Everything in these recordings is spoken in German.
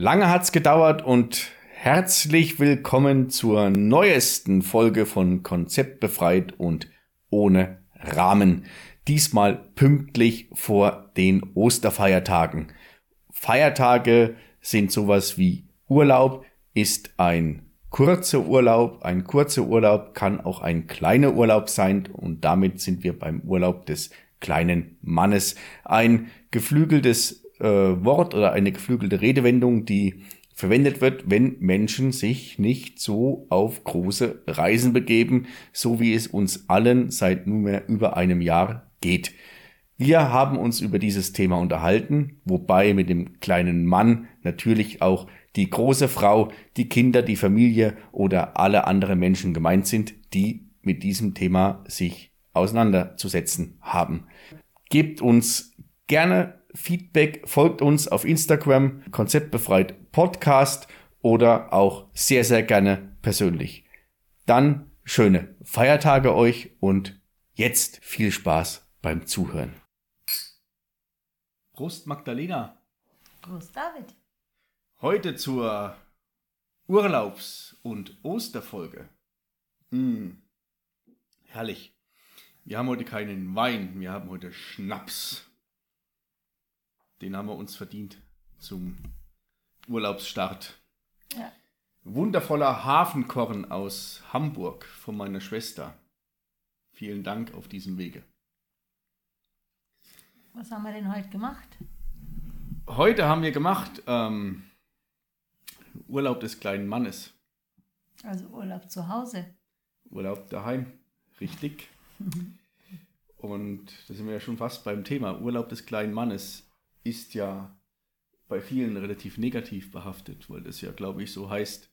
Lange hat's gedauert und herzlich willkommen zur neuesten Folge von Konzept befreit und ohne Rahmen. Diesmal pünktlich vor den Osterfeiertagen. Feiertage sind sowas wie Urlaub, ist ein kurzer Urlaub. Ein kurzer Urlaub kann auch ein kleiner Urlaub sein und damit sind wir beim Urlaub des kleinen Mannes. Ein geflügeltes äh, Wort oder eine geflügelte Redewendung, die verwendet wird, wenn Menschen sich nicht so auf große Reisen begeben, so wie es uns allen seit nunmehr über einem Jahr geht. Wir haben uns über dieses Thema unterhalten, wobei mit dem kleinen Mann natürlich auch die große Frau, die Kinder, die Familie oder alle anderen Menschen gemeint sind, die mit diesem Thema sich auseinanderzusetzen haben. Gebt uns gerne Feedback, folgt uns auf Instagram, konzeptbefreit Podcast oder auch sehr, sehr gerne persönlich. Dann schöne Feiertage euch und jetzt viel Spaß beim Zuhören. Prost Magdalena. Prost David. Heute zur Urlaubs- und Osterfolge. Mm, herrlich. Wir haben heute keinen Wein, wir haben heute Schnaps. Den haben wir uns verdient zum Urlaubsstart. Ja. Wundervoller Hafenkorn aus Hamburg von meiner Schwester. Vielen Dank auf diesem Wege. Was haben wir denn heute gemacht? Heute haben wir gemacht ähm, Urlaub des kleinen Mannes. Also Urlaub zu Hause. Urlaub daheim, richtig. Und da sind wir ja schon fast beim Thema. Urlaub des kleinen Mannes ist ja bei vielen relativ negativ behaftet, weil das ja, glaube ich, so heißt,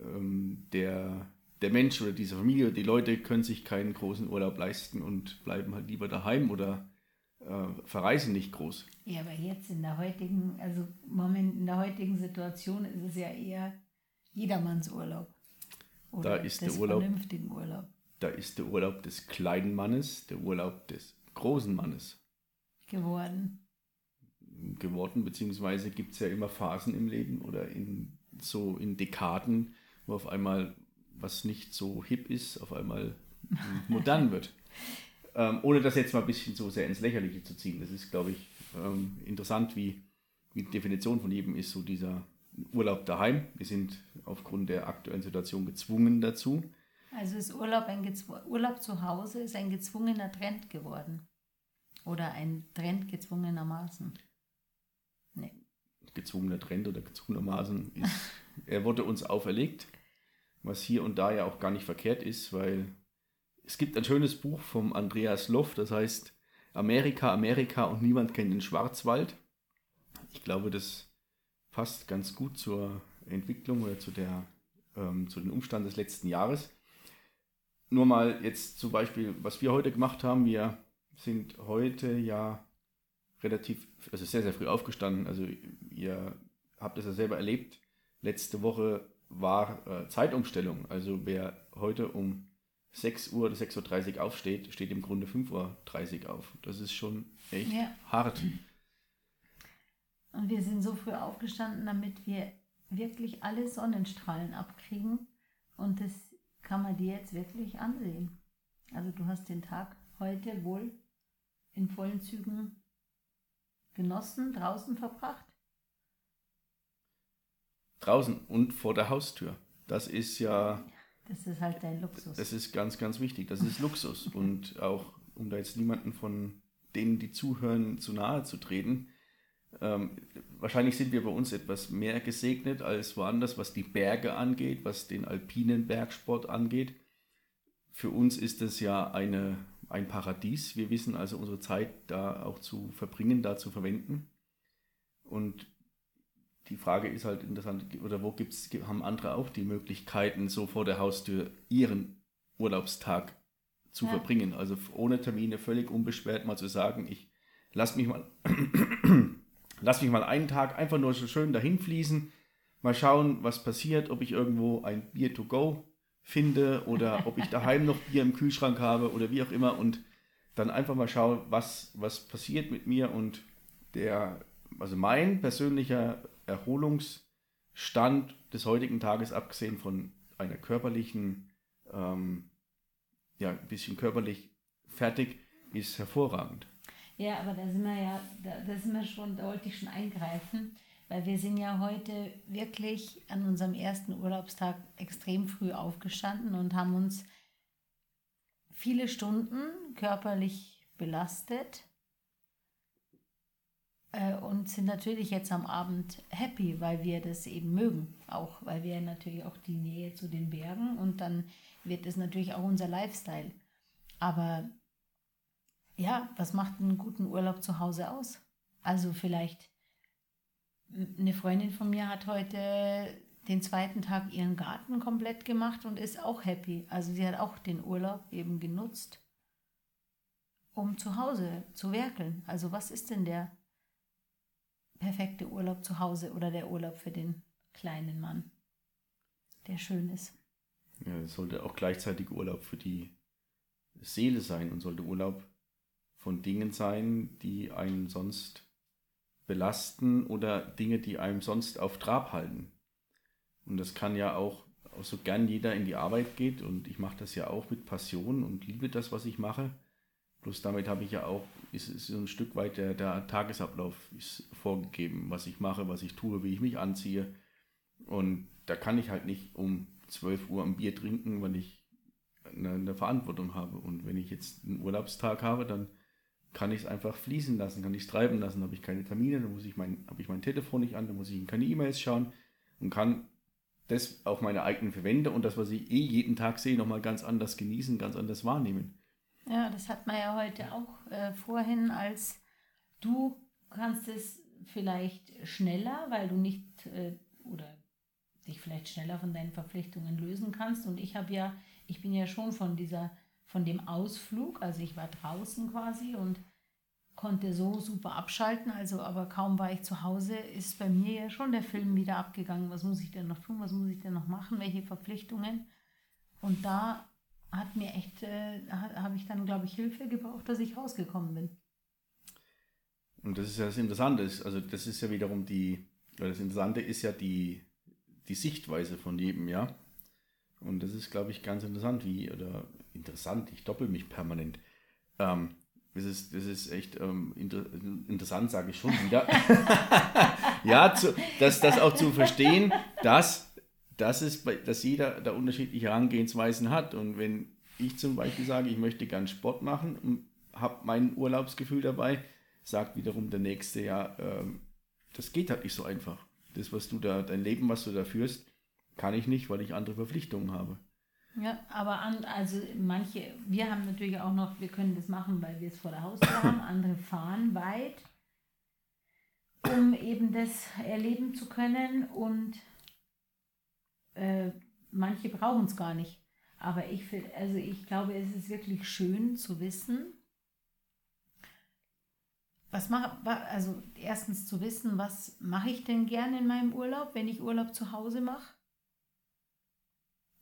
ähm, der, der Mensch oder diese Familie, die Leute können sich keinen großen Urlaub leisten und bleiben halt lieber daheim oder äh, verreisen nicht groß. Ja, aber jetzt in der heutigen, also Moment, in der heutigen Situation ist es ja eher jedermanns Urlaub. Oder da ist der Urlaub, vernünftigen Urlaub. Da ist der Urlaub des kleinen Mannes, der Urlaub des großen Mannes. Geworden geworden, beziehungsweise gibt es ja immer Phasen im Leben oder in so in Dekaden, wo auf einmal was nicht so hip ist, auf einmal modern wird. Ähm, ohne das jetzt mal ein bisschen so sehr ins Lächerliche zu ziehen. Das ist, glaube ich, ähm, interessant, wie, wie die Definition von jedem ist, so dieser Urlaub daheim. Wir sind aufgrund der aktuellen Situation gezwungen dazu. Also ist Urlaub, ein Urlaub zu Hause ist ein gezwungener Trend geworden. Oder ein Trend gezwungenermaßen gezwungener Trend oder gezwungenermaßen ist, er wurde uns auferlegt, was hier und da ja auch gar nicht verkehrt ist, weil es gibt ein schönes Buch vom Andreas Loff, das heißt Amerika, Amerika und niemand kennt den Schwarzwald. Ich glaube, das passt ganz gut zur Entwicklung oder zu, der, ähm, zu den Umständen des letzten Jahres. Nur mal jetzt zum Beispiel, was wir heute gemacht haben. Wir sind heute ja relativ, also sehr, sehr früh aufgestanden. Also ihr habt es ja selber erlebt. Letzte Woche war äh, Zeitumstellung. Also wer heute um 6 Uhr oder 6.30 Uhr aufsteht, steht im Grunde 5.30 Uhr auf. Das ist schon echt ja. hart. Und wir sind so früh aufgestanden, damit wir wirklich alle Sonnenstrahlen abkriegen. Und das kann man dir jetzt wirklich ansehen. Also du hast den Tag heute wohl in vollen Zügen genossen, draußen verbracht? Draußen und vor der Haustür. Das ist ja. Das ist halt dein Luxus. Das ist ganz, ganz wichtig. Das ist Luxus. und auch, um da jetzt niemanden von denen, die zuhören, zu nahe zu treten, ähm, wahrscheinlich sind wir bei uns etwas mehr gesegnet als woanders, was die Berge angeht, was den alpinen Bergsport angeht. Für uns ist es ja eine ein Paradies. Wir wissen also unsere Zeit da auch zu verbringen, da zu verwenden. Und die Frage ist halt interessant, oder wo gibt's, haben andere auch die Möglichkeiten, so vor der Haustür ihren Urlaubstag zu ja. verbringen? Also ohne Termine, völlig unbeschwert mal zu sagen, ich lass mich mal, lass mich mal einen Tag einfach nur so schön dahin fließen, mal schauen, was passiert, ob ich irgendwo ein Bier to go finde oder ob ich daheim noch Bier im Kühlschrank habe oder wie auch immer und dann einfach mal schauen, was, was passiert mit mir und der, also mein persönlicher Erholungsstand des heutigen Tages, abgesehen von einer körperlichen, ähm, ja, ein bisschen körperlich fertig, ist hervorragend. Ja, aber da sind wir ja, da, da sind wir schon, da wollte ich schon eingreifen, weil wir sind ja heute wirklich an unserem ersten Urlaubstag extrem früh aufgestanden und haben uns viele Stunden körperlich belastet äh, und sind natürlich jetzt am Abend happy, weil wir das eben mögen. Auch weil wir natürlich auch die Nähe zu den Bergen und dann wird es natürlich auch unser Lifestyle. Aber ja, was macht einen guten Urlaub zu Hause aus? Also vielleicht eine Freundin von mir hat heute den zweiten Tag ihren Garten komplett gemacht und ist auch happy. Also sie hat auch den Urlaub eben genutzt, um zu Hause zu werkeln. Also was ist denn der perfekte Urlaub zu Hause oder der Urlaub für den kleinen Mann, der schön ist? Ja, es sollte auch gleichzeitig Urlaub für die Seele sein und sollte Urlaub von Dingen sein, die einen sonst belasten oder Dinge, die einem sonst auf Trab halten. Und das kann ja auch, auch so gern jeder in die Arbeit geht und ich mache das ja auch mit Passion und liebe das, was ich mache. Bloß damit habe ich ja auch, ist, ist so ein Stück weit der, der Tagesablauf ist vorgegeben, was ich mache, was ich tue, wie ich mich anziehe. Und da kann ich halt nicht um 12 Uhr ein Bier trinken, weil ich eine, eine Verantwortung habe. Und wenn ich jetzt einen Urlaubstag habe, dann kann ich es einfach fließen lassen, kann ich es treiben lassen, habe ich keine Termine, dann muss ich mein, habe ich mein Telefon nicht an, dann muss ich in keine E-Mails schauen und kann das auf meine eigenen Verwende und das, was ich eh jeden Tag sehe, nochmal ganz anders genießen, ganz anders wahrnehmen. Ja, das hat man ja heute auch äh, vorhin, als du kannst es vielleicht schneller, weil du nicht äh, oder dich vielleicht schneller von deinen Verpflichtungen lösen kannst. Und ich habe ja, ich bin ja schon von dieser, von dem Ausflug, also ich war draußen quasi und konnte so super abschalten, also aber kaum war ich zu Hause, ist bei mir ja schon der Film wieder abgegangen. Was muss ich denn noch tun? Was muss ich denn noch machen? Welche Verpflichtungen? Und da hat mir echt, äh, habe ich dann, glaube ich, Hilfe gebraucht, dass ich rausgekommen bin. Und das ist ja das Interessante. Also das ist ja wiederum die, das Interessante ist ja die, die Sichtweise von jedem, ja. Und das ist, glaube ich, ganz interessant, wie, oder interessant, ich doppel mich permanent. Ähm, das ist, das ist echt ähm, inter interessant, sage ich schon wieder. ja, zu, das, das auch zu verstehen, dass, dass, es dass jeder da unterschiedliche Herangehensweisen hat. Und wenn ich zum Beispiel sage, ich möchte gern Sport machen und habe mein Urlaubsgefühl dabei, sagt wiederum der Nächste, ja, ähm, das geht halt nicht so einfach. Das, was du da, dein Leben, was du da führst, kann ich nicht, weil ich andere Verpflichtungen habe. Ja, aber an, also manche, wir haben natürlich auch noch, wir können das machen, weil wir es vor der Haustür haben, andere fahren weit, um eben das erleben zu können. Und äh, manche brauchen es gar nicht. Aber ich finde, also ich glaube, es ist wirklich schön zu wissen, was mache, also erstens zu wissen, was mache ich denn gerne in meinem Urlaub, wenn ich Urlaub zu Hause mache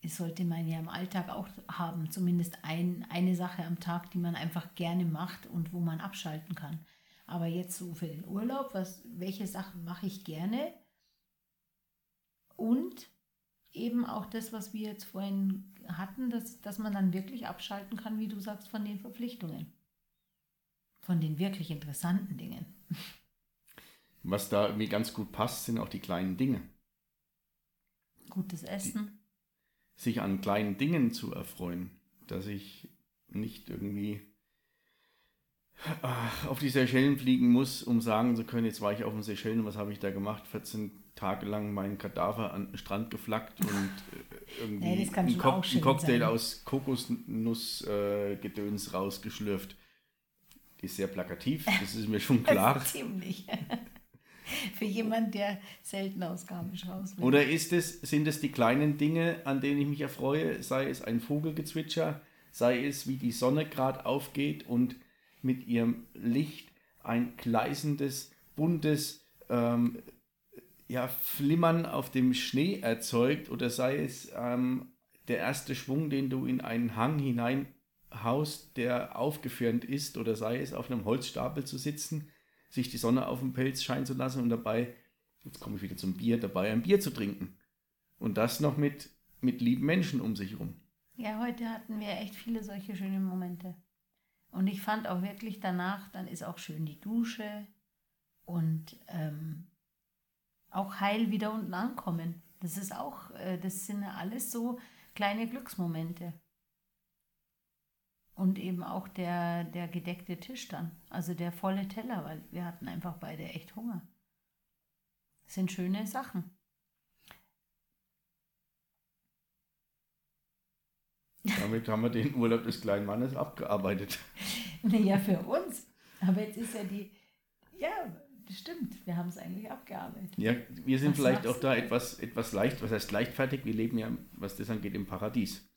sollte man ja im Alltag auch haben, zumindest ein, eine Sache am Tag, die man einfach gerne macht und wo man abschalten kann. Aber jetzt so für den Urlaub, was, welche Sachen mache ich gerne? Und eben auch das, was wir jetzt vorhin hatten, dass, dass man dann wirklich abschalten kann, wie du sagst, von den Verpflichtungen. Von den wirklich interessanten Dingen. Was da irgendwie ganz gut passt, sind auch die kleinen Dinge. Gutes Essen sich an kleinen Dingen zu erfreuen, dass ich nicht irgendwie äh, auf die Seychellen fliegen muss, um sagen zu können, jetzt war ich auf den Seychellen, was habe ich da gemacht? 14 Tage lang meinen Kadaver an den Strand geflackt und äh, irgendwie ja, einen, Co einen, Cocktail sein. aus Kokosnussgedöns äh, rausgeschlürft. Ist sehr plakativ, das ist mir schon klar. Ziemlich. Für jemanden, der selten aus Garmisch raus. Oder ist es, sind es die kleinen Dinge, an denen ich mich erfreue? Sei es ein Vogelgezwitscher, sei es, wie die Sonne gerade aufgeht und mit ihrem Licht ein gleißendes, buntes ähm, ja, Flimmern auf dem Schnee erzeugt, oder sei es ähm, der erste Schwung, den du in einen Hang hineinhaust, der aufgefirnt ist, oder sei es auf einem Holzstapel zu sitzen sich die Sonne auf dem Pelz scheinen zu lassen und dabei jetzt komme ich wieder zum Bier, dabei ein Bier zu trinken. Und das noch mit, mit lieben Menschen um sich herum. Ja, heute hatten wir echt viele solche schönen Momente. Und ich fand auch wirklich danach, dann ist auch schön die Dusche und ähm, auch heil wieder unten ankommen. Das ist auch, äh, das sind alles so kleine Glücksmomente. Und eben auch der, der gedeckte Tisch dann, also der volle Teller, weil wir hatten einfach beide echt Hunger. Das sind schöne Sachen. Damit haben wir den Urlaub des kleinen Mannes abgearbeitet. Naja, für uns. Aber jetzt ist ja die, ja, das stimmt, wir haben es eigentlich abgearbeitet. Ja, wir sind Was vielleicht auch da etwas, etwas leicht, was heißt leichtfertig, wir leben ja, was das angeht, im Paradies.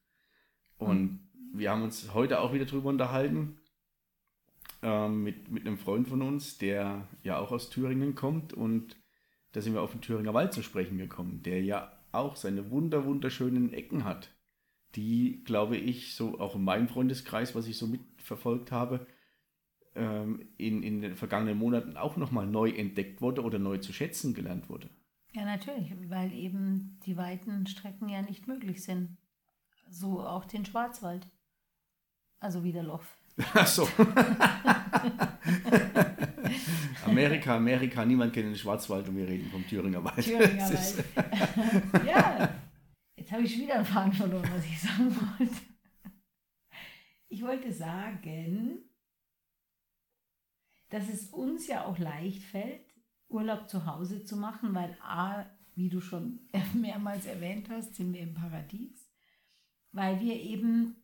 Und wir haben uns heute auch wieder drüber unterhalten, ähm, mit, mit einem Freund von uns, der ja auch aus Thüringen kommt und da sind wir auf den Thüringer Wald zu sprechen gekommen, der ja auch seine wunder, wunderschönen Ecken hat, die, glaube ich, so auch in meinem Freundeskreis, was ich so mitverfolgt habe, ähm, in, in den vergangenen Monaten auch nochmal neu entdeckt wurde oder neu zu schätzen gelernt wurde. Ja, natürlich, weil eben die weiten Strecken ja nicht möglich sind. So auch den Schwarzwald. Also wieder Loff. Ach so. Amerika, Amerika, niemand kennt den Schwarzwald und wir reden vom Thüringer Wald. Thüringer Wald. ja, jetzt habe ich schon wieder einen Faden verloren, was ich sagen wollte. Ich wollte sagen, dass es uns ja auch leicht fällt, Urlaub zu Hause zu machen, weil A, wie du schon mehrmals erwähnt hast, sind wir im Paradies, weil wir eben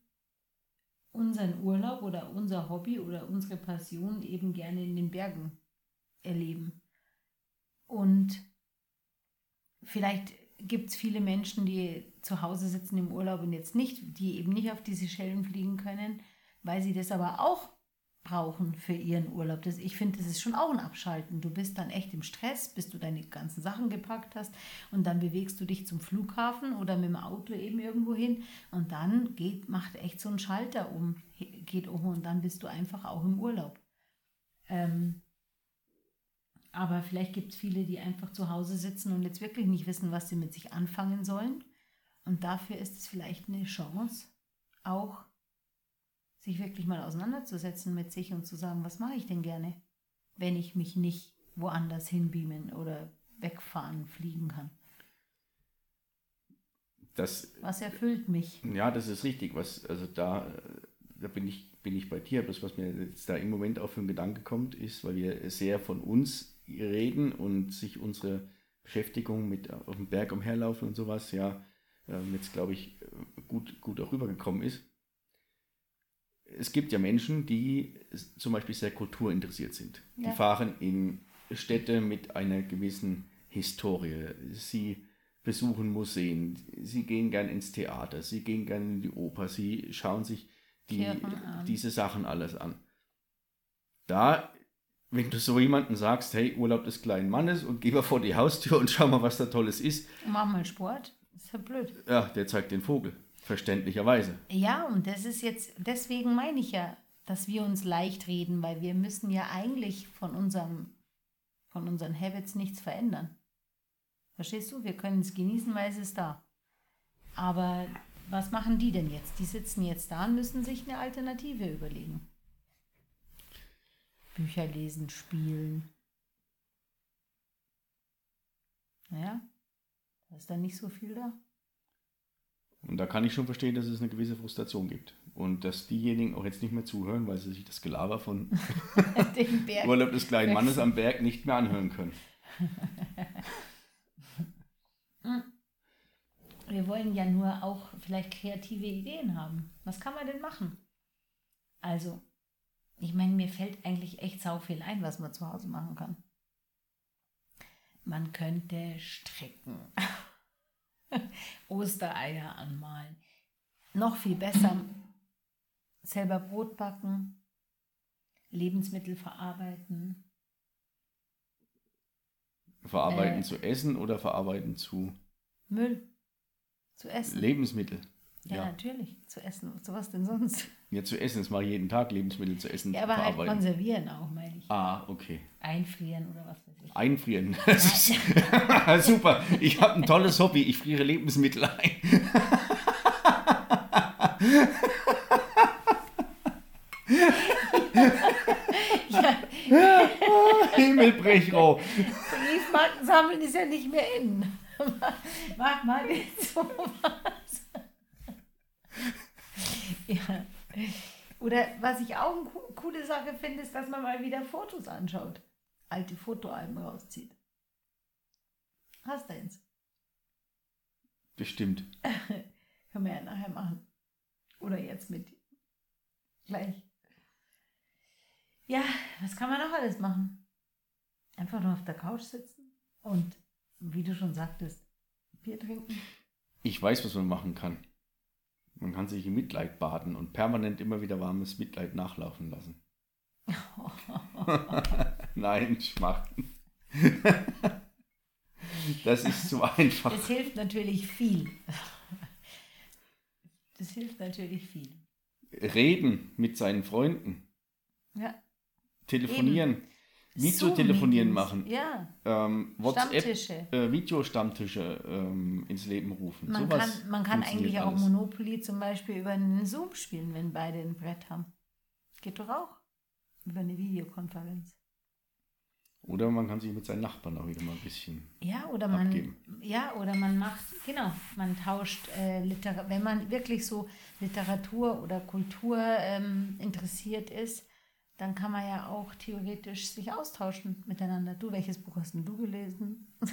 unseren Urlaub oder unser Hobby oder unsere Passion eben gerne in den Bergen erleben. Und vielleicht gibt es viele Menschen, die zu Hause sitzen im Urlaub und jetzt nicht, die eben nicht auf diese Schellen fliegen können, weil sie das aber auch brauchen für ihren Urlaub. Das, ich finde, das ist schon auch ein Abschalten. Du bist dann echt im Stress, bis du deine ganzen Sachen gepackt hast und dann bewegst du dich zum Flughafen oder mit dem Auto eben irgendwo hin und dann geht, macht echt so ein Schalter um, geht um und dann bist du einfach auch im Urlaub. Ähm, aber vielleicht gibt es viele, die einfach zu Hause sitzen und jetzt wirklich nicht wissen, was sie mit sich anfangen sollen. Und dafür ist es vielleicht eine Chance, auch sich wirklich mal auseinanderzusetzen mit sich und zu sagen, was mache ich denn gerne, wenn ich mich nicht woanders hinbeamen oder wegfahren, fliegen kann. Das, Was erfüllt mich? ja, das ist richtig. Was, also da, äh, da bin ich, bin ich bei dir. Das, was mir jetzt da im Moment auch für einen Gedanke kommt, ist, weil wir sehr von uns reden und sich unsere Beschäftigung mit auf dem Berg umherlaufen und sowas, ja, ähm, jetzt glaube ich, gut, gut auch rübergekommen ist. Es gibt ja Menschen, die zum Beispiel sehr kulturinteressiert sind. Ja. Die fahren in Städte mit einer gewissen Historie. Sie besuchen Museen, sie gehen gern ins Theater, sie gehen gern in die Oper, sie schauen sich die, diese Sachen alles an. Da, wenn du so jemanden sagst, hey, Urlaub des kleinen Mannes und geh mal vor die Haustür und schau mal, was da Tolles ist, Mach mal Sport. Ist ja blöd. ja, der zeigt den Vogel. Verständlicherweise. Ja, und das ist jetzt, deswegen meine ich ja, dass wir uns leicht reden, weil wir müssen ja eigentlich von unserem, von unseren Habits nichts verändern. Verstehst du? Wir können es genießen, weil es ist da. Aber was machen die denn jetzt? Die sitzen jetzt da und müssen sich eine Alternative überlegen. Bücher lesen, spielen. Naja, da ist dann nicht so viel da. Und da kann ich schon verstehen, dass es eine gewisse Frustration gibt. Und dass diejenigen auch jetzt nicht mehr zuhören, weil sie sich das Gelaber von Den Berg Urlaub des kleinen Mannes am Berg nicht mehr anhören können. Wir wollen ja nur auch vielleicht kreative Ideen haben. Was kann man denn machen? Also, ich meine, mir fällt eigentlich echt sau viel ein, was man zu Hause machen kann. Man könnte stricken, Ostereier anmalen, noch viel besser selber Brot backen, Lebensmittel verarbeiten. Verarbeiten Äh. zu essen oder verarbeiten zu Müll zu essen. Lebensmittel. Ja, Ja. natürlich. Zu essen. So was denn sonst? Ja, zu essen, das mache ich jeden Tag, Lebensmittel zu essen. Ja, aber halt konservieren auch, meine ich. Ah, okay. Einfrieren oder was weiß ich. Einfrieren. Ist, super. Ich habe ein tolles Hobby. Ich friere Lebensmittel ein. Himmelbrechroh. Briefmarken sammeln ist ja nicht mehr in. Mach mal nicht sowas. Ja. Oder was ich auch eine co- coole Sache finde, ist, dass man mal wieder Fotos anschaut. Alte Fotoalben rauszieht. Hast du eins? Bestimmt. Können wir ja nachher machen. Oder jetzt mit. Gleich. Ja, was kann man noch alles machen? Einfach nur auf der Couch sitzen und, wie du schon sagtest, Bier trinken. Ich weiß, was man machen kann. Man kann sich in Mitleid baden und permanent immer wieder warmes Mitleid nachlaufen lassen. Nein, Schmachten. das ist zu einfach. Das hilft natürlich viel. Das hilft natürlich viel. Reden mit seinen Freunden. Ja. Telefonieren. Videotelefonieren Zoom-Meetings. machen. Ja, Ähm, WhatsApp, Stammtische. äh, Videostammtische ähm, ins Leben rufen. Man Sowas kann, man kann eigentlich auch alles. Monopoly zum Beispiel über einen Zoom spielen, wenn beide ein Brett haben. Geht doch auch. Über eine Videokonferenz. Oder man kann sich mit seinen Nachbarn auch wieder mal ein bisschen. Ja, oder man, Abgeben. ja, oder man macht, genau, man tauscht äh, Literatur, wenn man wirklich so Literatur oder Kultur ähm, interessiert ist, dann kann man ja auch theoretisch sich austauschen miteinander. Du, welches Buch hast denn du gelesen?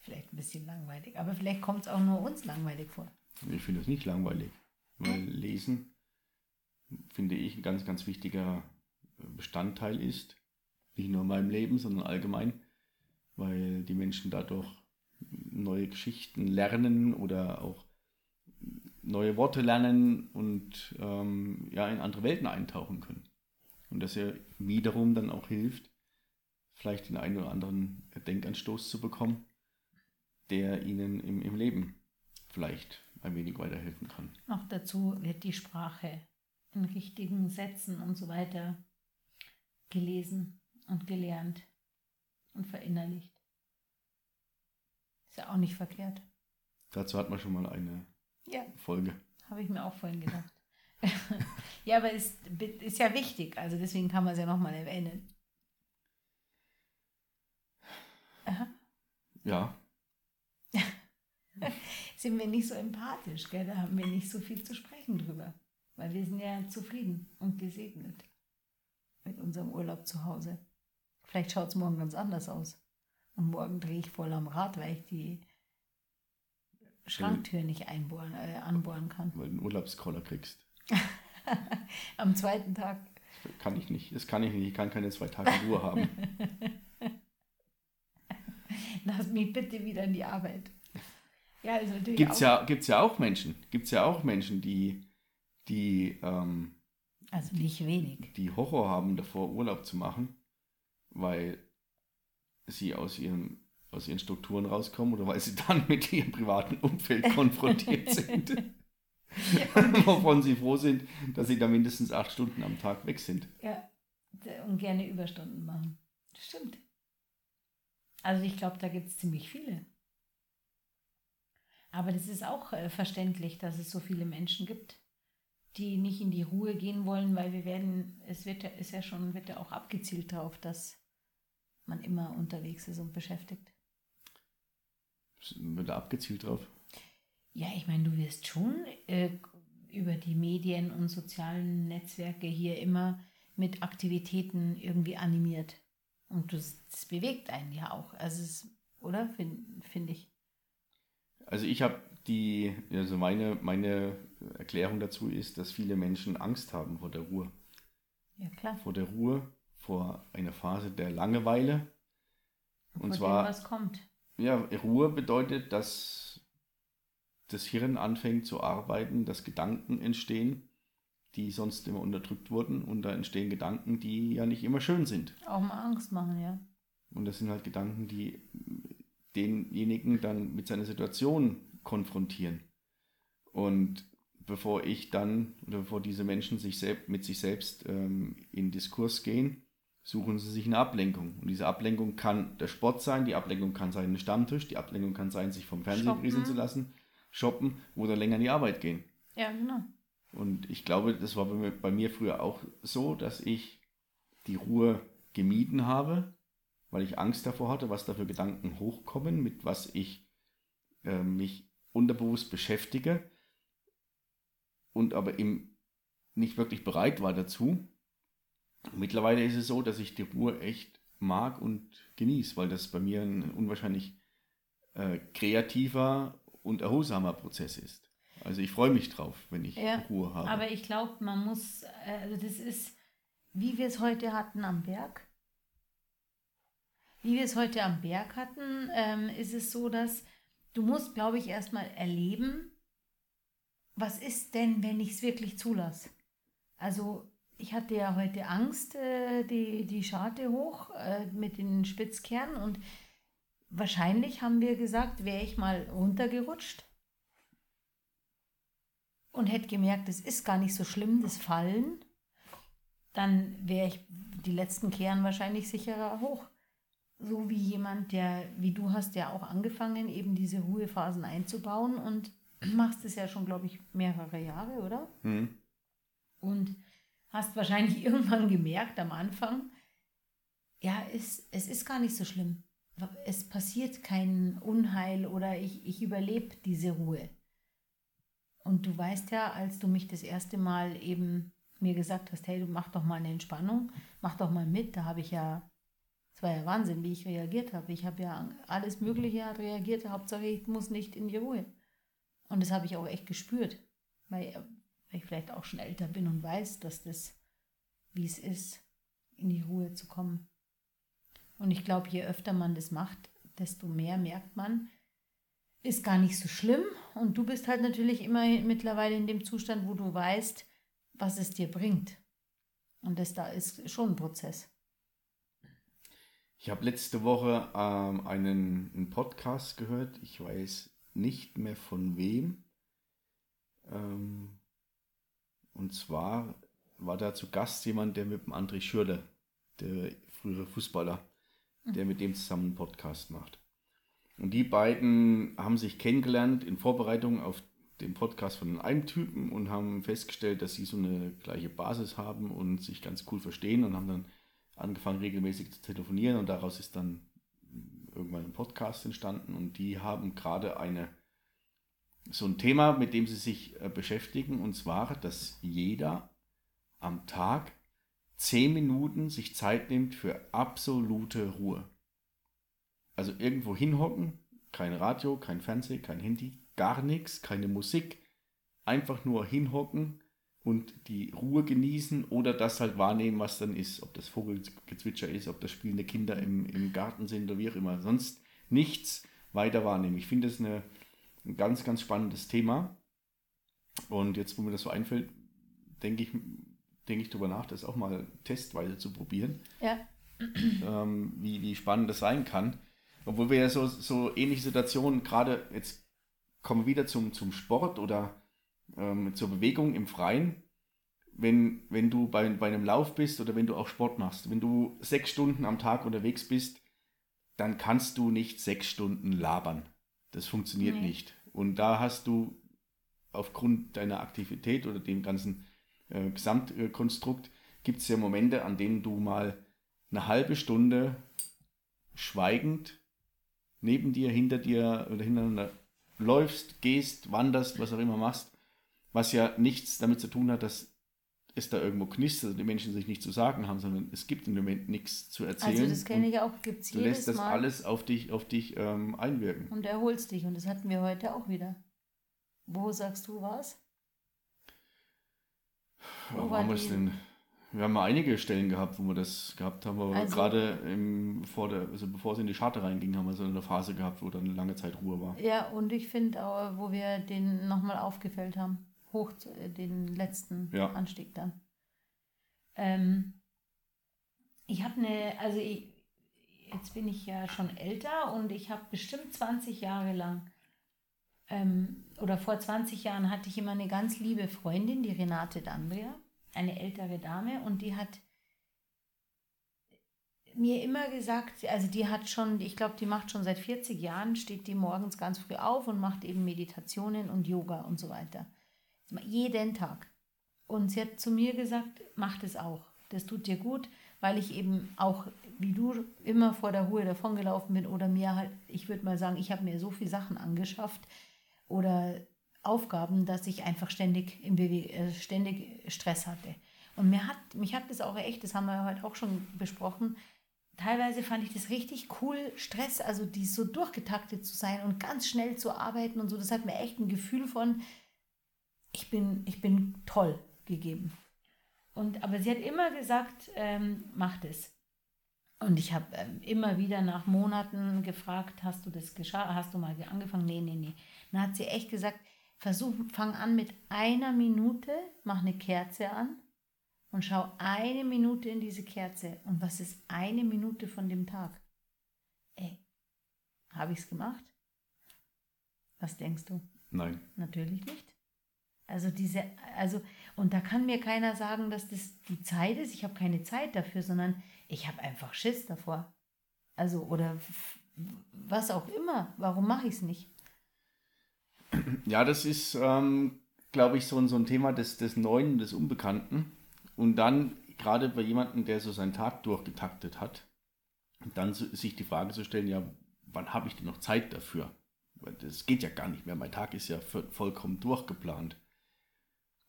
vielleicht ein bisschen langweilig, aber vielleicht kommt es auch nur uns langweilig vor. Ich finde das nicht langweilig, weil Lesen, finde ich, ein ganz, ganz wichtiger Bestandteil ist. Nicht nur in meinem Leben, sondern allgemein, weil die Menschen dadurch neue Geschichten lernen oder auch neue Worte lernen und ähm, ja, in andere Welten eintauchen können. Und das ja wiederum dann auch hilft, vielleicht den einen oder anderen Denkanstoß zu bekommen, der ihnen im, im Leben vielleicht ein wenig weiterhelfen kann. Noch dazu wird die Sprache in richtigen Sätzen und so weiter gelesen und gelernt und verinnerlicht. Ist ja auch nicht verkehrt. Dazu hat man schon mal eine Ja, Folge. habe ich mir auch vorhin gedacht. ja, aber ist, ist ja wichtig, also deswegen kann man es ja nochmal erwähnen. Aha. Ja, Sind wir nicht so empathisch, gell? da haben wir nicht so viel zu sprechen drüber. Weil wir sind ja zufrieden und gesegnet mit unserem Urlaub zu Hause. Vielleicht schaut es morgen ganz anders aus. Und morgen drehe ich voll am Rad, weil ich die Schranktür nicht einbohren, äh, anbohren kann. weil du einen Urlaubskoller kriegst. Am zweiten Tag. Das kann ich nicht. Das kann ich nicht. Ich kann keine zwei Tage Ruhe haben. Lass mich bitte wieder in die Arbeit. Ja, also natürlich Gibt's auch, ja, gibt's ja auch Menschen. Gibt's ja auch Menschen, die, die, ähm, Also nicht wenig. die Horror haben, davor Urlaub zu machen, weil sie aus ihrem aus ihren Strukturen rauskommen oder weil sie dann mit ihrem privaten Umfeld konfrontiert sind. Wovon sie froh sind, dass sie da mindestens acht Stunden am Tag weg sind. Ja, und gerne Überstunden machen. Das stimmt. Also ich glaube, da gibt es ziemlich viele. Aber das ist auch äh, verständlich, dass es so viele Menschen gibt, die nicht in die Ruhe gehen wollen, weil wir werden, es wird ja, ist ja schon, wird ja auch abgezielt darauf, dass man immer unterwegs ist und beschäftigt. Wird da abgezielt drauf? Ja, ich meine, du wirst schon äh, über die Medien und sozialen Netzwerke hier immer mit Aktivitäten irgendwie animiert. Und das, das bewegt einen ja auch. Also es, oder? Finde find ich. Also ich habe die, also meine, meine Erklärung dazu ist, dass viele Menschen Angst haben vor der Ruhe. Ja, klar. Vor der Ruhe, vor einer Phase der Langeweile. Und Vor dem, zwar, was kommt. Ja, Ruhe bedeutet, dass das Hirn anfängt zu arbeiten, dass Gedanken entstehen, die sonst immer unterdrückt wurden. Und da entstehen Gedanken, die ja nicht immer schön sind. Auch mal Angst machen, ja. Und das sind halt Gedanken, die denjenigen dann mit seiner Situation konfrontieren. Und bevor ich dann oder bevor diese Menschen sich selbst, mit sich selbst ähm, in Diskurs gehen, suchen sie sich eine Ablenkung. Und diese Ablenkung kann der Sport sein, die Ablenkung kann sein ein Stammtisch, die Ablenkung kann sein, sich vom Fernsehen rieseln zu lassen, shoppen oder länger in die Arbeit gehen. Ja, genau. Und ich glaube, das war bei mir, bei mir früher auch so, dass ich die Ruhe gemieden habe, weil ich Angst davor hatte, was da für Gedanken hochkommen, mit was ich äh, mich unterbewusst beschäftige und aber eben nicht wirklich bereit war dazu. Mittlerweile ist es so, dass ich die Ruhe echt mag und genieße, weil das bei mir ein unwahrscheinlich äh, kreativer und erholsamer Prozess ist. Also ich freue mich drauf, wenn ich ja, Ruhe habe. Aber ich glaube, man muss, äh, also das ist, wie wir es heute hatten am Berg. Wie wir es heute am Berg hatten, ähm, ist es so, dass du musst, glaube ich, erstmal erleben, was ist denn, wenn ich es wirklich zulasse? Also ich hatte ja heute Angst, äh, die, die Scharte hoch äh, mit den Spitzkernen und wahrscheinlich haben wir gesagt, wäre ich mal runtergerutscht und hätte gemerkt, es ist gar nicht so schlimm, das Fallen, dann wäre ich die letzten Kehren wahrscheinlich sicherer hoch. So wie jemand, der, wie du hast ja auch angefangen, eben diese Ruhephasen einzubauen und machst es ja schon, glaube ich, mehrere Jahre, oder? Mhm. Und hast wahrscheinlich irgendwann gemerkt am Anfang, ja, es, es ist gar nicht so schlimm. Es passiert kein Unheil oder ich, ich überlebe diese Ruhe. Und du weißt ja, als du mich das erste Mal eben mir gesagt hast, hey, du mach doch mal eine Entspannung, mach doch mal mit, da habe ich ja, es war ja Wahnsinn, wie ich reagiert habe. Ich habe ja alles Mögliche reagiert, Hauptsache ich muss nicht in die Ruhe. Und das habe ich auch echt gespürt, weil, weil ich vielleicht auch schon älter bin und weiß, dass das, wie es ist, in die Ruhe zu kommen. Und ich glaube, je öfter man das macht, desto mehr merkt man, ist gar nicht so schlimm. Und du bist halt natürlich immer mittlerweile in dem Zustand, wo du weißt, was es dir bringt. Und das da ist schon ein Prozess. Ich habe letzte Woche ähm, einen, einen Podcast gehört. Ich weiß nicht mehr von wem. Ähm, und zwar war da zu Gast jemand, der mit dem André Schürle, der frühere Fußballer, der mit dem zusammen einen Podcast macht. Und die beiden haben sich kennengelernt in Vorbereitung auf den Podcast von einem Typen und haben festgestellt, dass sie so eine gleiche Basis haben und sich ganz cool verstehen und haben dann angefangen regelmäßig zu telefonieren und daraus ist dann irgendwann ein Podcast entstanden und die haben gerade eine so ein Thema, mit dem sie sich äh, beschäftigen und zwar, dass jeder am Tag zehn Minuten sich Zeit nimmt für absolute Ruhe. Also irgendwo hinhocken, kein Radio, kein Fernsehen, kein Handy, gar nichts, keine Musik, einfach nur hinhocken und die Ruhe genießen oder das halt wahrnehmen, was dann ist. Ob das Vogelgezwitscher ist, ob das spielende Kinder im, im Garten sind oder wie auch immer. Sonst nichts weiter wahrnehmen. Ich finde es eine, ein ganz, ganz spannendes Thema. Und jetzt, wo mir das so einfällt, denke ich, denke ich darüber nach, das auch mal testweise zu probieren. Ja. Ähm, wie, wie spannend das sein kann. Obwohl wir ja so, so ähnliche Situationen, gerade jetzt kommen wir wieder zum, zum Sport oder ähm, zur Bewegung im Freien, wenn, wenn du bei, bei einem Lauf bist oder wenn du auch Sport machst, wenn du sechs Stunden am Tag unterwegs bist, dann kannst du nicht sechs Stunden labern. Das funktioniert nee. nicht. Und da hast du aufgrund deiner Aktivität oder dem ganzen äh, Gesamtkonstrukt, gibt es ja Momente, an denen du mal eine halbe Stunde schweigend neben dir, hinter dir oder hintereinander läufst, gehst, wanderst, was auch immer machst was ja nichts damit zu tun hat, dass es da irgendwo knistert, die Menschen sich nicht zu sagen haben, sondern es gibt im Moment nichts zu erzählen. Also das kenne ich auch, gibt es Du lässt das Mal. alles auf dich, auf dich ähm, einwirken. Und erholst dich und das hatten wir heute auch wieder. Wo sagst du was? Wo, Wo haben wir es denn? Wir haben mal einige Stellen gehabt, wo wir das gehabt haben, aber also, gerade im, vor der, also bevor es in die Scharte reinging, haben wir so eine Phase gehabt, wo dann eine lange Zeit Ruhe war. Ja, und ich finde auch, wo wir den nochmal aufgefällt haben hoch äh, den letzten ja. Anstieg dann. Ähm, ich habe eine, also ich, jetzt bin ich ja schon älter und ich habe bestimmt 20 Jahre lang ähm, oder vor 20 Jahren hatte ich immer eine ganz liebe Freundin, die Renate D'Andrea, eine ältere Dame und die hat mir immer gesagt, also die hat schon, ich glaube, die macht schon seit 40 Jahren, steht die morgens ganz früh auf und macht eben Meditationen und Yoga und so weiter. Jeden Tag. Und sie hat zu mir gesagt, mach das auch. Das tut dir gut, weil ich eben auch, wie du, immer vor der Ruhe davongelaufen bin oder mir halt, ich würde mal sagen, ich habe mir so viele Sachen angeschafft oder Aufgaben, dass ich einfach ständig, im äh, ständig Stress hatte. Und mir hat, mich hat das auch echt, das haben wir heute auch schon besprochen, teilweise fand ich das richtig cool, Stress, also die so durchgetaktet zu sein und ganz schnell zu arbeiten und so. Das hat mir echt ein Gefühl von, ich bin, ich bin toll gegeben. Und, aber sie hat immer gesagt, ähm, mach das. Und ich habe ähm, immer wieder nach Monaten gefragt, hast du das geschafft? Hast du mal angefangen? Nee, nee, nee. Dann hat sie echt gesagt, versuch, fang an mit einer Minute, mach eine Kerze an und schau eine Minute in diese Kerze. Und was ist eine Minute von dem Tag? Ey, habe ich es gemacht? Was denkst du? Nein. Natürlich nicht. Also diese, also, und da kann mir keiner sagen, dass das die Zeit ist. Ich habe keine Zeit dafür, sondern ich habe einfach Schiss davor. Also, oder was auch immer. Warum mache ich es nicht? Ja, das ist, ähm, glaube ich, so, so ein Thema des, des Neuen, des Unbekannten. Und dann, gerade bei jemandem, der so seinen Tag durchgetaktet hat, dann so, sich die Frage zu stellen, ja, wann habe ich denn noch Zeit dafür? Weil das geht ja gar nicht mehr. Mein Tag ist ja vollkommen durchgeplant.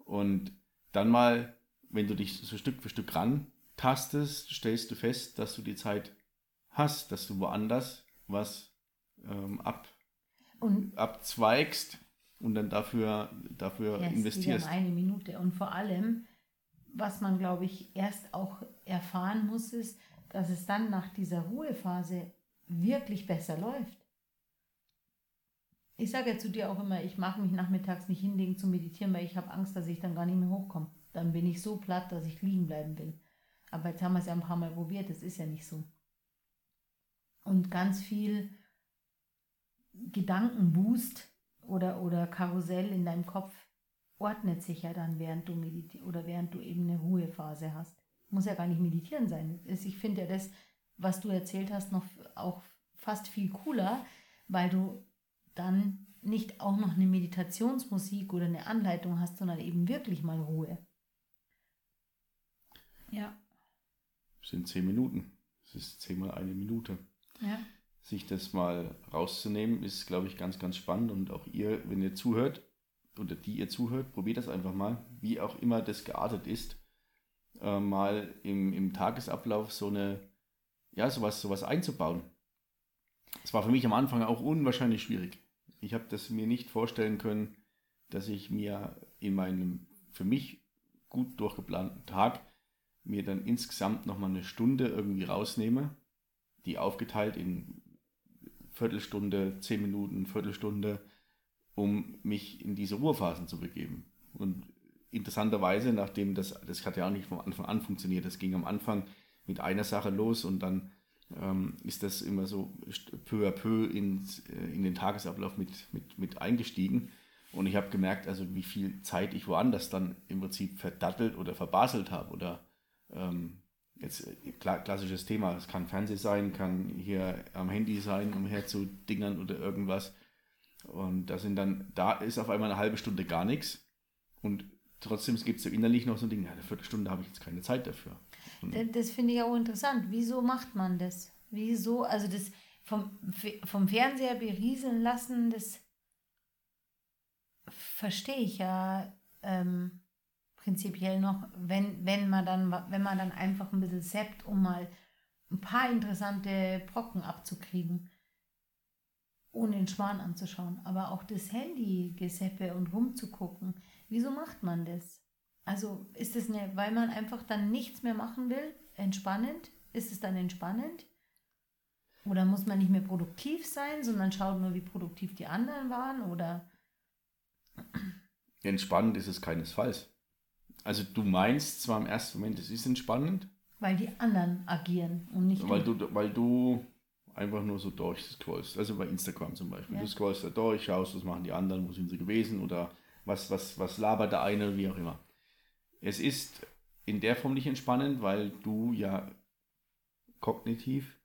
Und dann mal, wenn du dich so Stück für Stück rantastest, stellst du fest, dass du die Zeit hast, dass du woanders was ähm, ab, und abzweigst und dann dafür, dafür yes, investierst. Eine Minute. Und vor allem, was man, glaube ich, erst auch erfahren muss, ist, dass es dann nach dieser Ruhephase wirklich besser läuft. Ich sage ja zu dir auch immer, ich mache mich nachmittags nicht hinlegen zu meditieren, weil ich habe Angst, dass ich dann gar nicht mehr hochkomme. Dann bin ich so platt, dass ich liegen bleiben will. Aber jetzt haben wir es ja ein paar Mal probiert, das ist ja nicht so. Und ganz viel Gedankenboost oder, oder Karussell in deinem Kopf ordnet sich ja dann, während du meditierst oder während du eben eine Ruhephase hast. Muss ja gar nicht meditieren sein. Ich finde ja das, was du erzählt hast, noch auch fast viel cooler, weil du dann nicht auch noch eine Meditationsmusik oder eine Anleitung hast, sondern eben wirklich mal Ruhe. Ja. Das sind zehn Minuten. Das ist zehnmal eine Minute. Ja. Sich das mal rauszunehmen, ist, glaube ich, ganz, ganz spannend. Und auch ihr, wenn ihr zuhört, oder die ihr zuhört, probiert das einfach mal, wie auch immer das geartet ist, äh, mal im, im Tagesablauf so eine, ja, sowas, sowas einzubauen. Es war für mich am Anfang auch unwahrscheinlich schwierig ich habe das mir nicht vorstellen können, dass ich mir in meinem für mich gut durchgeplanten Tag mir dann insgesamt nochmal eine Stunde irgendwie rausnehme, die aufgeteilt in Viertelstunde, zehn Minuten, Viertelstunde, um mich in diese Ruhephasen zu begeben. Und interessanterweise, nachdem das, das hat ja auch nicht von Anfang an funktioniert, das ging am Anfang mit einer Sache los und dann ist das immer so peu à peu in, äh, in den Tagesablauf mit, mit, mit eingestiegen. Und ich habe gemerkt, also wie viel Zeit ich woanders dann im Prinzip verdattelt oder verbaselt habe. Oder ähm, jetzt äh, klassisches Thema, es kann Fernseh sein, kann hier am Handy sein, umher zu Dingern oder irgendwas. Und da sind dann, da ist auf einmal eine halbe Stunde gar nichts. Und trotzdem gibt es so innerlich noch so ein Ding, ja, eine Viertelstunde habe ich jetzt keine Zeit dafür. Das, das finde ich auch interessant. Wieso macht man das? Wieso? Also das vom, vom Fernseher berieseln lassen, das verstehe ich ja ähm, prinzipiell noch, wenn, wenn man dann, wenn man dann einfach ein bisschen seppt, um mal ein paar interessante Brocken abzukriegen, ohne den Schwan anzuschauen. Aber auch das Handy-Geseppe und rumzugucken, wieso macht man das? Also ist es eine, weil man einfach dann nichts mehr machen will, entspannend? Ist es dann entspannend? Oder muss man nicht mehr produktiv sein, sondern schaut nur, wie produktiv die anderen waren? Oder entspannend ist es keinesfalls. Also du meinst zwar im ersten Moment, es ist entspannend, Weil die anderen agieren und nicht weil du. du. Weil du einfach nur so durchscrollst. Also bei Instagram zum Beispiel. Ja. Du scrollst da durch, schaust, was machen die anderen, wo sind sie gewesen oder was, was, was labert der eine, wie auch immer. Es ist in der Form nicht entspannend, weil du ja kognitiv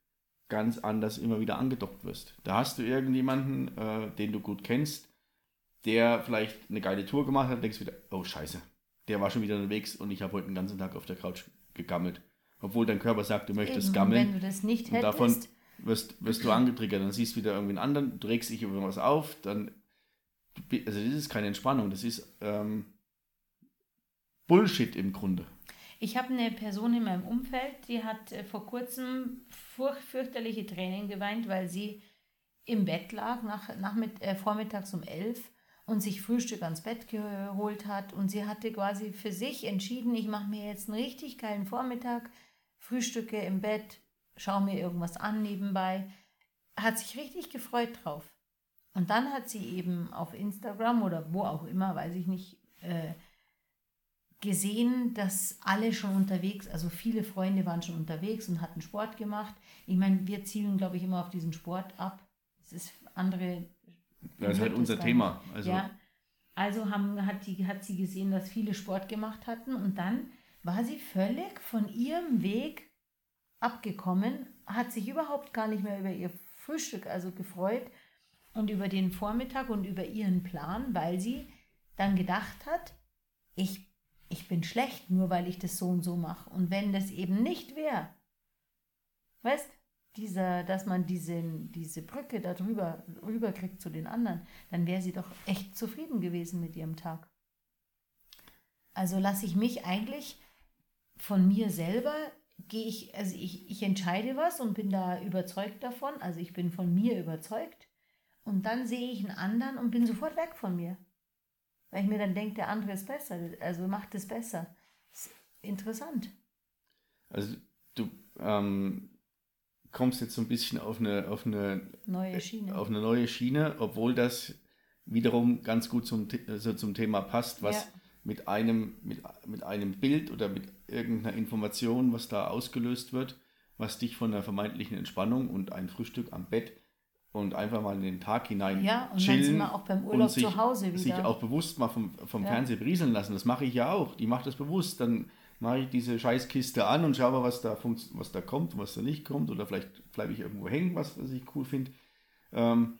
ganz anders immer wieder angedockt wirst. Da hast du irgendjemanden, äh, den du gut kennst, der vielleicht eine geile Tour gemacht hat, denkst wieder, oh scheiße, der war schon wieder unterwegs und ich habe heute den ganzen Tag auf der Couch gegammelt. Obwohl dein Körper sagt, du möchtest Eben, gammeln. Wenn du das nicht hättest. davon wirst, wirst du angetriggert, dann siehst du wieder irgendwie einen anderen, du regst dich über was auf, dann, also das ist keine Entspannung, das ist ähm, Bullshit im Grunde. Ich habe eine Person in meinem Umfeld, die hat äh, vor kurzem furch fürchterliche Tränen geweint, weil sie im Bett lag, nach, nach mit, äh, vormittags um elf und sich Frühstück ans Bett geholt hat. Und sie hatte quasi für sich entschieden, ich mache mir jetzt einen richtig geilen Vormittag, frühstücke im Bett, schaue mir irgendwas an nebenbei. Hat sich richtig gefreut drauf. Und dann hat sie eben auf Instagram oder wo auch immer, weiß ich nicht, äh, gesehen, dass alle schon unterwegs, also viele Freunde waren schon unterwegs und hatten Sport gemacht. Ich meine, wir zielen, glaube ich, immer auf diesen Sport ab. Es ist andere. Das ist halt unser Thema. Also, ja, also haben, hat, die, hat sie gesehen, dass viele Sport gemacht hatten und dann war sie völlig von ihrem Weg abgekommen, hat sich überhaupt gar nicht mehr über ihr Frühstück also gefreut und über den Vormittag und über ihren Plan, weil sie dann gedacht hat, ich ich bin schlecht, nur weil ich das so und so mache. Und wenn das eben nicht wäre, weißt dieser, dass man diese, diese Brücke da drüber rüberkriegt zu den anderen, dann wäre sie doch echt zufrieden gewesen mit ihrem Tag. Also lasse ich mich eigentlich von mir selber, gehe ich, also ich, ich entscheide was und bin da überzeugt davon, also ich bin von mir überzeugt und dann sehe ich einen anderen und bin sofort weg von mir. Weil ich mir dann denke, der andere ist besser, also macht es besser. Ist interessant. Also du ähm, kommst jetzt so ein bisschen auf eine, auf eine neue Schiene. Auf eine neue Schiene, obwohl das wiederum ganz gut zum, also zum Thema passt, was ja. mit, einem, mit, mit einem Bild oder mit irgendeiner Information, was da ausgelöst wird, was dich von der vermeintlichen Entspannung und ein Frühstück am Bett und einfach mal in den Tag hinein ja, und chillen. Dann sind wir auch beim Urlaub sich, zu Hause wieder. Sich auch bewusst mal vom, vom ja. Fernseher berieseln lassen. Das mache ich ja auch. Die macht das bewusst. Dann mache ich diese Scheißkiste an und schaue mal, was da, was da kommt, was da nicht kommt. Oder vielleicht bleibe ich irgendwo hängen, was, was ich cool finde. Ähm,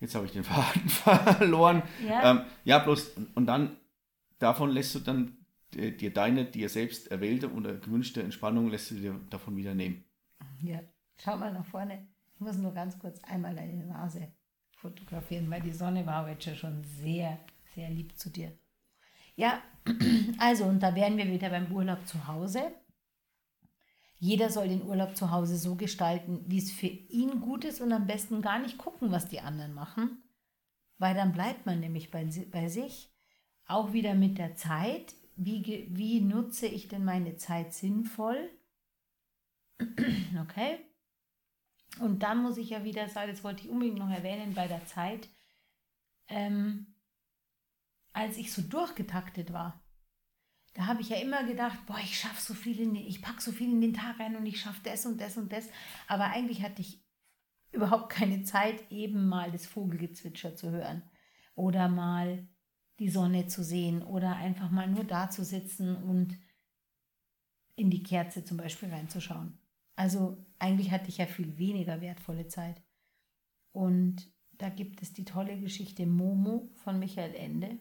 jetzt habe ich den Faden verloren. Ja. Ähm, ja, bloß, und dann, davon lässt du dann dir deine, dir selbst erwählte oder gewünschte Entspannung, lässt du dir davon wieder nehmen. Ja, schau mal nach vorne muss nur ganz kurz einmal deine Nase fotografieren, weil die Sonne war heute schon sehr, sehr lieb zu dir. Ja, also, und da wären wir wieder beim Urlaub zu Hause. Jeder soll den Urlaub zu Hause so gestalten, wie es für ihn gut ist und am besten gar nicht gucken, was die anderen machen, weil dann bleibt man nämlich bei, bei sich. Auch wieder mit der Zeit. Wie, wie nutze ich denn meine Zeit sinnvoll? Okay. Und dann muss ich ja wieder sagen, das wollte ich unbedingt noch erwähnen bei der Zeit, ähm, als ich so durchgetaktet war. Da habe ich ja immer gedacht, boah, ich schaffe so viel in den, ich packe so viel in den Tag rein und ich schaffe das und das und das. Aber eigentlich hatte ich überhaupt keine Zeit, eben mal das Vogelgezwitscher zu hören oder mal die Sonne zu sehen oder einfach mal nur da zu sitzen und in die Kerze zum Beispiel reinzuschauen. Also eigentlich hatte ich ja viel weniger wertvolle Zeit. Und da gibt es die tolle Geschichte Momo von Michael Ende,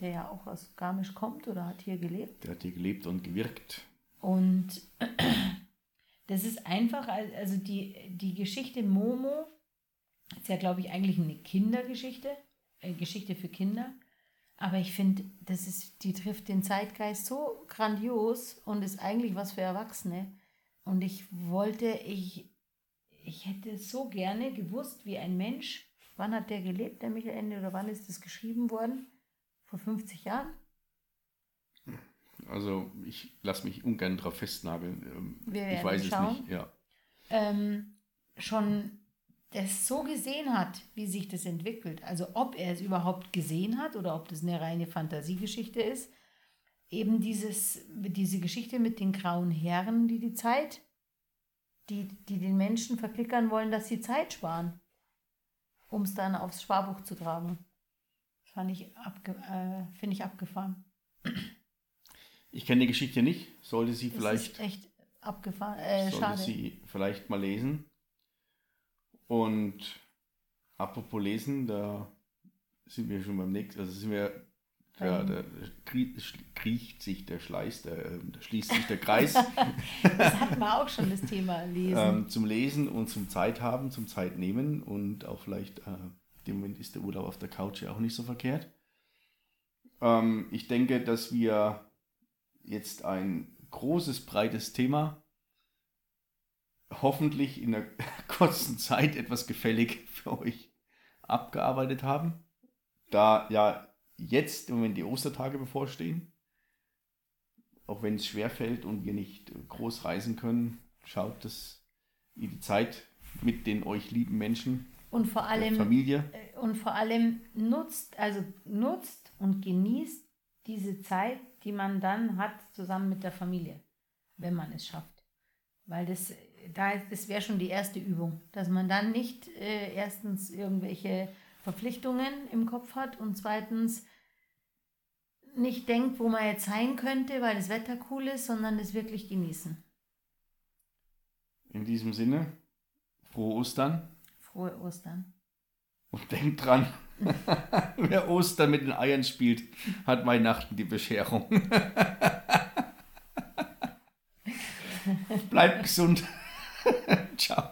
der ja auch aus Garmisch kommt oder hat hier gelebt. Der hat hier gelebt und gewirkt. Und das ist einfach, also die, die Geschichte Momo ist ja, glaube ich, eigentlich eine Kindergeschichte, eine Geschichte für Kinder. Aber ich finde, das ist, die trifft den Zeitgeist so grandios und ist eigentlich was für Erwachsene. Und ich wollte, ich, ich hätte so gerne gewusst, wie ein Mensch, wann hat der gelebt, der Michael Ende, oder wann ist das geschrieben worden? Vor 50 Jahren? Also ich lasse mich ungern drauf festnageln. Ähm, ich weiß schauen. es nicht, ja. Ähm, schon das so gesehen hat, wie sich das entwickelt. Also ob er es überhaupt gesehen hat oder ob das eine reine Fantasiegeschichte ist. Eben dieses, diese Geschichte mit den grauen Herren, die die Zeit, die, die den Menschen verklickern wollen, dass sie Zeit sparen, um es dann aufs Sparbuch zu tragen. Fand ich abge, äh, finde ich abgefahren. Ich kenne die Geschichte nicht, sollte sie Das vielleicht, ist echt abgefahren. Äh, sollte schade. sie vielleicht mal lesen. Und apropos lesen, da sind wir schon beim nächsten, also sind wir, ja, Beim- da krie- kriecht sich der Schleiß, der, äh, da schließt sich der Kreis Das hatten wir auch schon, das Thema Lesen. ähm, zum Lesen und zum Zeit haben, zum Zeit nehmen und auch vielleicht, äh, im Moment ist der Urlaub auf der Couch ja auch nicht so verkehrt. Ähm, ich denke, dass wir jetzt ein großes, breites Thema hoffentlich in einer kurzen Zeit etwas gefällig für euch abgearbeitet haben. Da ja jetzt Moment die Ostertage bevorstehen, auch wenn es schwer fällt und wir nicht groß reisen können, schaut, dass ihr die Zeit mit den euch lieben Menschen, und vor der allem Familie, Äh, und vor allem nutzt, also nutzt und genießt diese Zeit, die man dann hat, zusammen mit der Familie, wenn man es schafft. Weil das, da, das wäre schon die erste Übung, dass man dann nicht äh, erstens irgendwelche Verpflichtungen im Kopf hat und zweitens nicht denkt, wo man jetzt sein könnte, weil das Wetter cool ist, sondern das wirklich genießen. in diesem Sinne, frohe Ostern Frohe Ostern. und denkt dran, wer Ostern mit den Eiern spielt, hat Weihnachten die Bescherung. Bleibt gesund. Ciao.